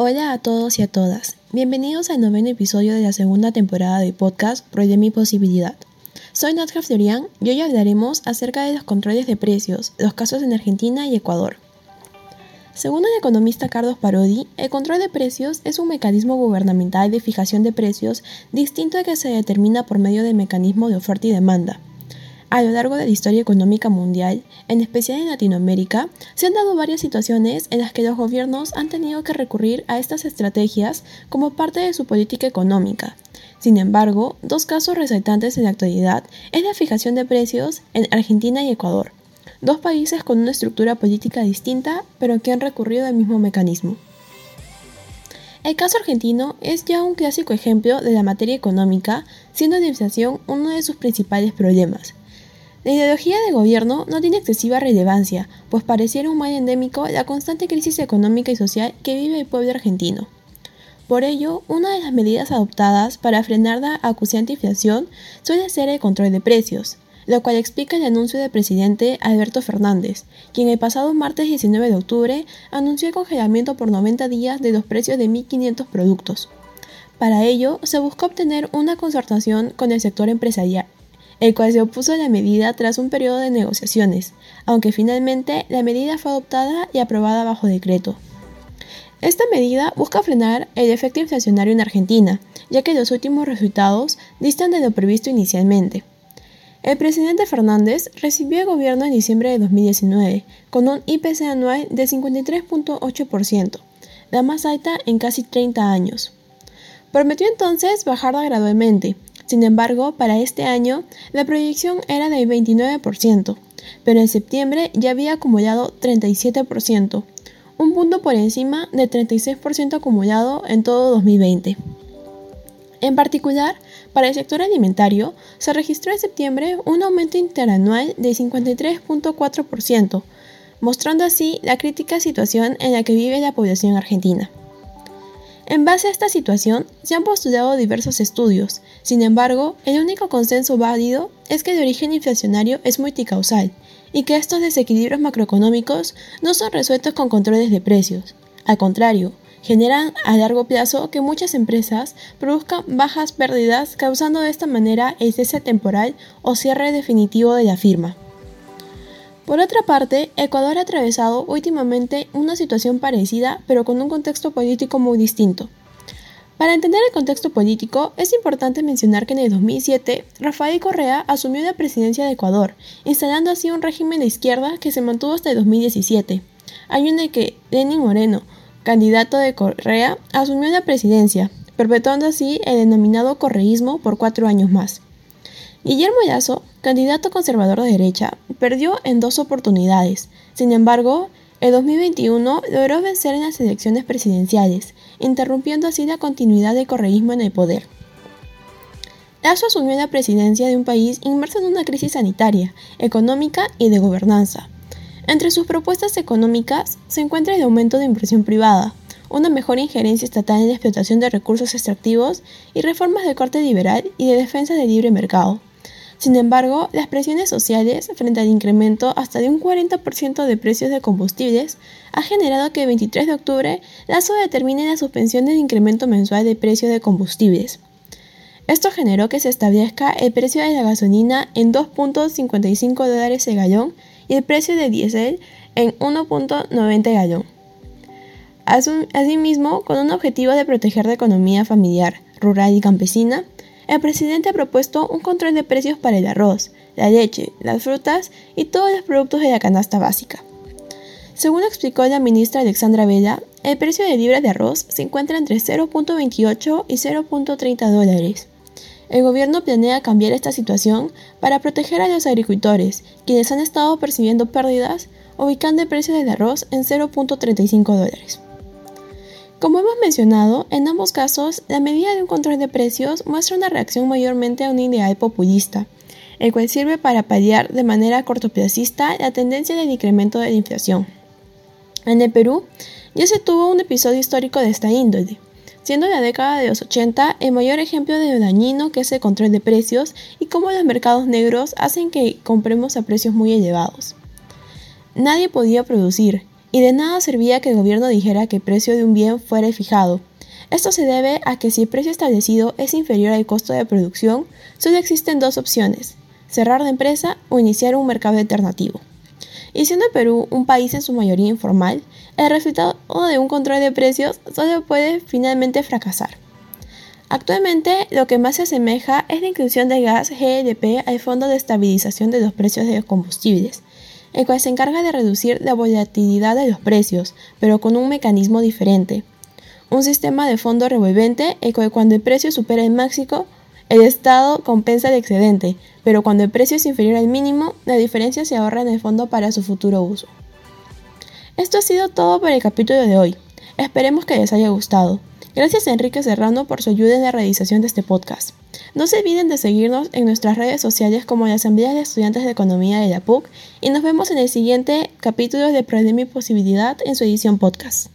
Hola a todos y a todas. Bienvenidos al noveno episodio de la segunda temporada de podcast de Mi Posibilidad. Soy Nadja Florian y hoy hablaremos acerca de los controles de precios, los casos en Argentina y Ecuador. Según el economista Carlos Parodi, el control de precios es un mecanismo gubernamental de fijación de precios distinto al que se determina por medio del mecanismo de oferta y demanda. A lo largo de la historia económica mundial, en especial en Latinoamérica, se han dado varias situaciones en las que los gobiernos han tenido que recurrir a estas estrategias como parte de su política económica. Sin embargo, dos casos resaltantes en la actualidad es la fijación de precios en Argentina y Ecuador, dos países con una estructura política distinta, pero que han recurrido al mismo mecanismo. El caso argentino es ya un clásico ejemplo de la materia económica, siendo la inflación uno de sus principales problemas. La ideología de gobierno no tiene excesiva relevancia, pues pareciera un mal endémico la constante crisis económica y social que vive el pueblo argentino. Por ello, una de las medidas adoptadas para frenar la acuciante inflación suele ser el control de precios, lo cual explica el anuncio del presidente Alberto Fernández, quien el pasado martes 19 de octubre anunció el congelamiento por 90 días de los precios de 1.500 productos. Para ello, se buscó obtener una concertación con el sector empresarial, el cual se opuso a la medida tras un periodo de negociaciones, aunque finalmente la medida fue adoptada y aprobada bajo decreto. Esta medida busca frenar el efecto inflacionario en Argentina, ya que los últimos resultados distan de lo previsto inicialmente. El presidente Fernández recibió el gobierno en diciembre de 2019, con un IPC anual de 53.8%, la más alta en casi 30 años. Prometió entonces bajarla gradualmente, sin embargo, para este año la proyección era del 29%, pero en septiembre ya había acumulado 37%, un punto por encima del 36% acumulado en todo 2020. En particular, para el sector alimentario, se registró en septiembre un aumento interanual de 53.4%, mostrando así la crítica situación en la que vive la población argentina. En base a esta situación, se han postulado diversos estudios. Sin embargo, el único consenso válido es que el origen inflacionario es multicausal y que estos desequilibrios macroeconómicos no son resueltos con controles de precios. Al contrario, generan a largo plazo que muchas empresas produzcan bajas pérdidas causando de esta manera el cese temporal o cierre definitivo de la firma. Por otra parte, Ecuador ha atravesado últimamente una situación parecida, pero con un contexto político muy distinto. Para entender el contexto político, es importante mencionar que en el 2007, Rafael Correa asumió la presidencia de Ecuador, instalando así un régimen de izquierda que se mantuvo hasta el 2017, año en el que Lenin Moreno, candidato de Correa, asumió la presidencia, perpetuando así el denominado correísmo por cuatro años más. Guillermo Lazo, candidato conservador de derecha, perdió en dos oportunidades. Sin embargo, el 2021 logró vencer en las elecciones presidenciales, interrumpiendo así la continuidad del correísmo en el poder. Lazo asumió la presidencia de un país inmerso en una crisis sanitaria, económica y de gobernanza. Entre sus propuestas económicas se encuentra el aumento de inversión privada, una mejor injerencia estatal en la explotación de recursos extractivos y reformas de corte liberal y de defensa del libre mercado. Sin embargo, las presiones sociales frente al incremento hasta de un 40% de precios de combustibles ha generado que el 23 de octubre Lazo determine la suspensión del incremento mensual de precio de combustibles. Esto generó que se establezca el precio de la gasolina en 2.55 dólares el gallón y el precio de diésel en 1.90 gallón. Asimismo, con un objetivo de proteger la economía familiar, rural y campesina, el presidente ha propuesto un control de precios para el arroz, la leche, las frutas y todos los productos de la canasta básica. Según explicó la ministra Alexandra Vela, el precio de libras de arroz se encuentra entre 0.28 y 0.30 dólares. El gobierno planea cambiar esta situación para proteger a los agricultores, quienes han estado percibiendo pérdidas, ubicando el precio del arroz en 0.35 dólares. Como hemos mencionado, en ambos casos, la medida de un control de precios muestra una reacción mayormente a un ideal populista, el cual sirve para paliar de manera cortoplacista la tendencia del incremento de la inflación. En el Perú, ya se tuvo un episodio histórico de esta índole, siendo la década de los 80 el mayor ejemplo de lo dañino que es el control de precios y cómo los mercados negros hacen que compremos a precios muy elevados. Nadie podía producir, y de nada servía que el gobierno dijera que el precio de un bien fuera fijado. Esto se debe a que si el precio establecido es inferior al costo de producción, solo existen dos opciones, cerrar la empresa o iniciar un mercado alternativo. Y siendo Perú un país en su mayoría informal, el resultado de un control de precios solo puede finalmente fracasar. Actualmente, lo que más se asemeja es la inclusión del gas GLP al Fondo de Estabilización de los Precios de los Combustibles, el cual se encarga de reducir la volatilidad de los precios, pero con un mecanismo diferente. Un sistema de fondo revolvente, el cual cuando el precio supera el máximo, el Estado compensa el excedente, pero cuando el precio es inferior al mínimo, la diferencia se ahorra en el fondo para su futuro uso. Esto ha sido todo por el capítulo de hoy. Esperemos que les haya gustado. Gracias a Enrique Serrano por su ayuda en la realización de este podcast. No se olviden de seguirnos en nuestras redes sociales como la Asamblea de Estudiantes de Economía de la PUC y nos vemos en el siguiente capítulo de Problema y Posibilidad en su edición podcast.